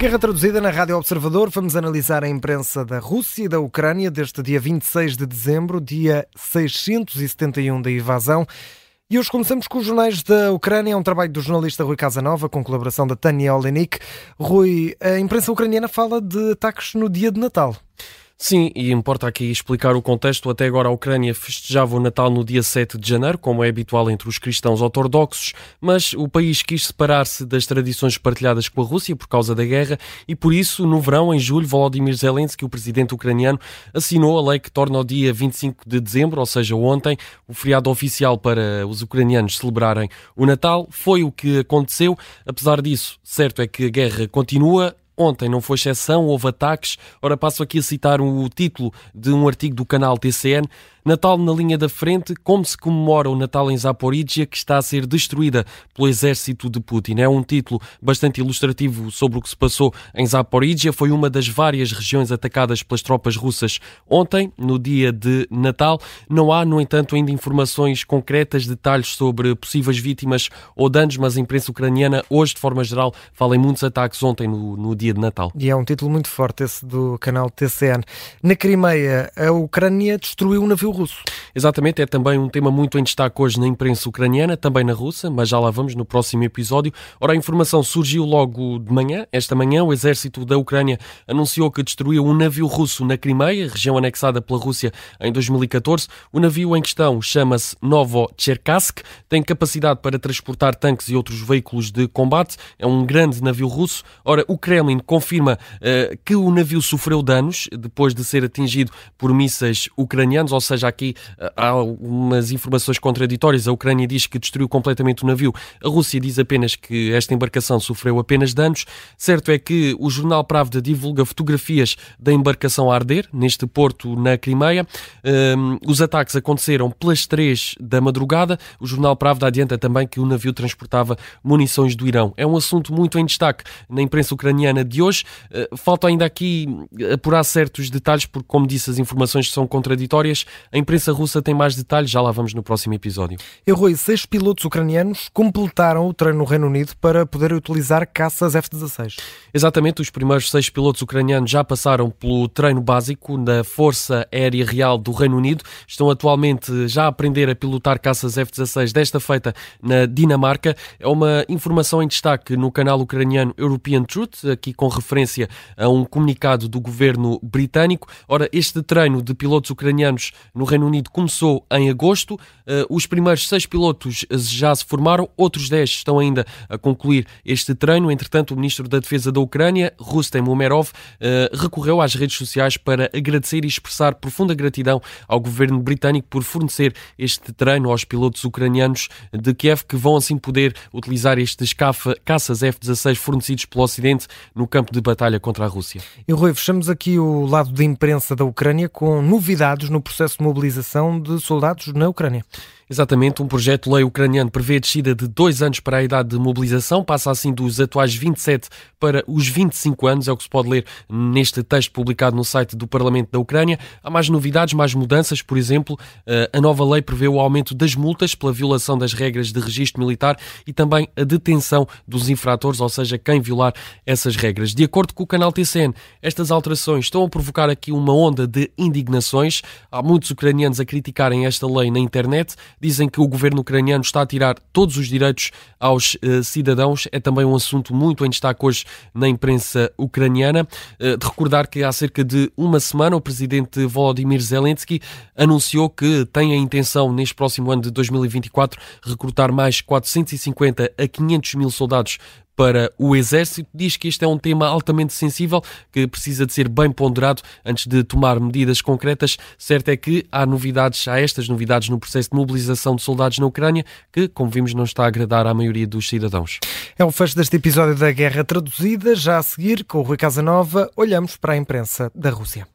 Guerra traduzida na Rádio Observador, vamos analisar a imprensa da Rússia e da Ucrânia deste dia 26 de dezembro, dia 671 da invasão. E hoje começamos com os jornais da Ucrânia, é um trabalho do jornalista Rui Casanova, com colaboração da Tânia Olenik. Rui, a imprensa ucraniana fala de ataques no dia de Natal. Sim, e importa aqui explicar o contexto. Até agora a Ucrânia festejava o Natal no dia 7 de janeiro, como é habitual entre os cristãos ortodoxos, mas o país quis separar-se das tradições partilhadas com a Rússia por causa da guerra e por isso, no verão, em julho, Volodymyr Zelensky, o presidente ucraniano, assinou a lei que torna o dia 25 de dezembro, ou seja, ontem, o feriado oficial para os ucranianos celebrarem o Natal. Foi o que aconteceu. Apesar disso, certo é que a guerra continua, Ontem não foi exceção, houve ataques. Ora, passo aqui a citar o título de um artigo do canal TCN. Natal na linha da frente, como se comemora o Natal em Zaporizhia, que está a ser destruída pelo exército de Putin. É um título bastante ilustrativo sobre o que se passou em Zaporizhia. Foi uma das várias regiões atacadas pelas tropas russas ontem, no dia de Natal. Não há, no entanto, ainda informações concretas, detalhes sobre possíveis vítimas ou danos, mas a imprensa ucraniana, hoje, de forma geral, fala em muitos ataques ontem, no, no dia de Natal. E é um título muito forte esse do canal TCN. Na Crimeia, a Ucrânia destruiu um navio russo. Exatamente, é também um tema muito em destaque hoje na imprensa ucraniana, também na russa, mas já lá vamos no próximo episódio. Ora, a informação surgiu logo de manhã. Esta manhã, o exército da Ucrânia anunciou que destruiu um navio russo na Crimeia, região anexada pela Rússia em 2014. O navio em questão chama-se Novocherkassk, tem capacidade para transportar tanques e outros veículos de combate. É um grande navio russo. Ora, o Kremlin confirma uh, que o navio sofreu danos depois de ser atingido por mísseis ucranianos, ou seja, aqui eh, há algumas informações contraditórias. A Ucrânia diz que destruiu completamente o navio, a Rússia diz apenas que esta embarcação sofreu apenas danos. Certo é que o jornal Pravda divulga fotografias da embarcação a arder neste porto na Crimeia. Um, os ataques aconteceram pelas três da madrugada. O jornal Pravda adianta também que o navio transportava munições do Irão. É um assunto muito em destaque na imprensa ucraniana de hoje. Uh, falta ainda aqui apurar certos detalhes, porque, como disse, as informações são contraditórias. A imprensa russa tem mais detalhes, já lá vamos no próximo episódio. Eu, Rui, seis pilotos ucranianos completaram o treino no Reino Unido para poder utilizar caças F-16. Exatamente, os primeiros seis pilotos ucranianos já passaram pelo treino básico da Força Aérea Real do Reino Unido. Estão atualmente já a aprender a pilotar caças F-16, desta feita na Dinamarca. É uma informação em destaque no canal ucraniano European Truth, aqui com referência a um comunicado do governo britânico. Ora, este treino de pilotos ucranianos no Reino Unido começou em agosto. Uh, os primeiros seis pilotos já se formaram, outros dez estão ainda a concluir este treino. Entretanto, o ministro da Defesa da Ucrânia, Rustem Umerov, uh, recorreu às redes sociais para agradecer e expressar profunda gratidão ao governo britânico por fornecer este treino aos pilotos ucranianos de Kiev, que vão assim poder utilizar estes caças F-16 fornecidos pelo Ocidente no campo de batalha contra a Rússia. E Rui, fechamos aqui o lado da imprensa da Ucrânia com novidades no processo de mobilização de soldados na Ucrânia. Exatamente, um projeto de lei ucraniano prevê a descida de dois anos para a idade de mobilização, passa assim dos atuais 27 para os 25 anos, é o que se pode ler neste texto publicado no site do Parlamento da Ucrânia. Há mais novidades, mais mudanças, por exemplo, eh, a nova lei prevê o aumento das multas pela violação das regras de registro militar e também a detenção dos infratores, ou seja, quem violar essas regras. De acordo com o canal TCN, estas alterações estão a provocar aqui uma onda de indignações. Há muitos ucranianos a criticarem esta lei na internet dizem que o governo ucraniano está a tirar todos os direitos aos uh, cidadãos. É também um assunto muito em destaque hoje na imprensa ucraniana. Uh, de recordar que há cerca de uma semana o presidente Volodymyr Zelensky anunciou que tem a intenção, neste próximo ano de 2024, recrutar mais 450 a 500 mil soldados para o Exército. Diz que este é um tema altamente sensível que precisa de ser bem ponderado antes de tomar medidas concretas. Certo é que há novidades, há estas novidades no processo de mobilização de soldados na Ucrânia que, como vimos, não está a agradar à maioria dos cidadãos. É o fecho deste episódio da Guerra Traduzida. Já a seguir, com o Rui Casanova, olhamos para a imprensa da Rússia.